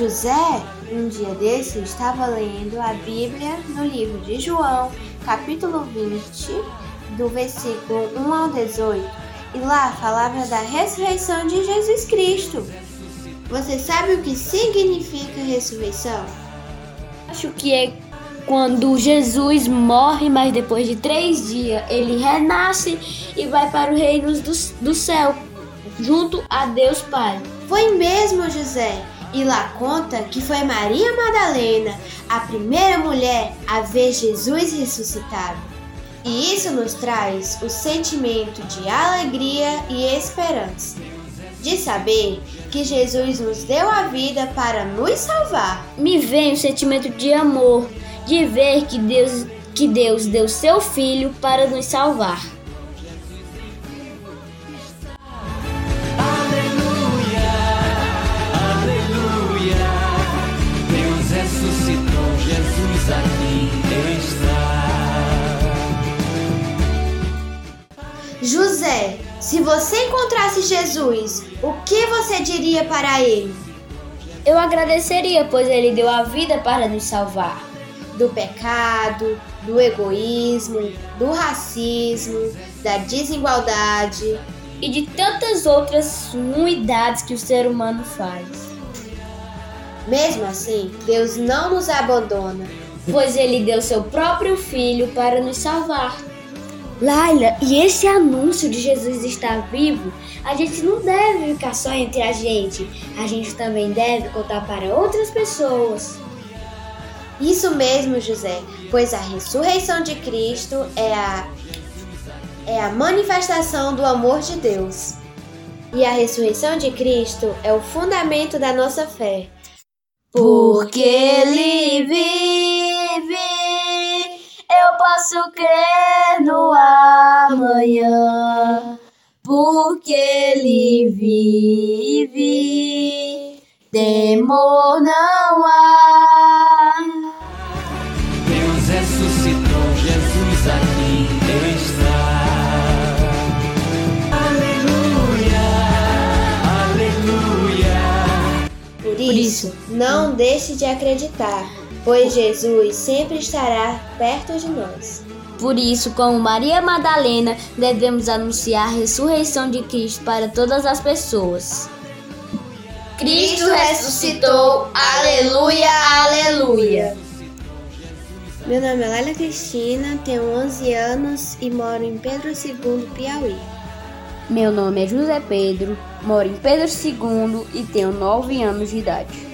José, um dia desse, estava lendo a Bíblia no livro de João, capítulo 20, do versículo 1 ao 18, e lá falava da ressurreição de Jesus Cristo. Você sabe o que significa ressurreição? Acho que é quando Jesus morre, mas depois de três dias ele renasce e vai para o reino do, do céu, junto a Deus Pai. Foi mesmo, José. E lá conta que foi Maria Madalena a primeira mulher a ver Jesus ressuscitado. E isso nos traz o sentimento de alegria e esperança, de saber que Jesus nos deu a vida para nos salvar. Me vem o sentimento de amor, de ver que Deus, que Deus deu seu filho para nos salvar. Se você encontrasse Jesus, o que você diria para ele? Eu agradeceria, pois ele deu a vida para nos salvar do pecado, do egoísmo, do racismo, da desigualdade e de tantas outras ruindades que o ser humano faz. Mesmo assim, Deus não nos abandona, pois ele deu seu próprio filho para nos salvar. Laila, e esse anúncio de Jesus estar vivo, a gente não deve ficar só entre a gente, a gente também deve contar para outras pessoas. Isso mesmo, José, pois a ressurreição de Cristo é a, é a manifestação do amor de Deus. E a ressurreição de Cristo é o fundamento da nossa fé. Porque Ele vive, eu posso crer no amanhã. Porque Ele vive, temor não há. Por isso, não deixe de acreditar, pois Jesus sempre estará perto de nós. Por isso, como Maria Madalena, devemos anunciar a ressurreição de Cristo para todas as pessoas. Cristo ressuscitou, aleluia, aleluia. Meu nome é Lélia Cristina, tenho 11 anos e moro em Pedro II, Piauí. Meu nome é José Pedro, moro em Pedro II e tenho 9 anos de idade.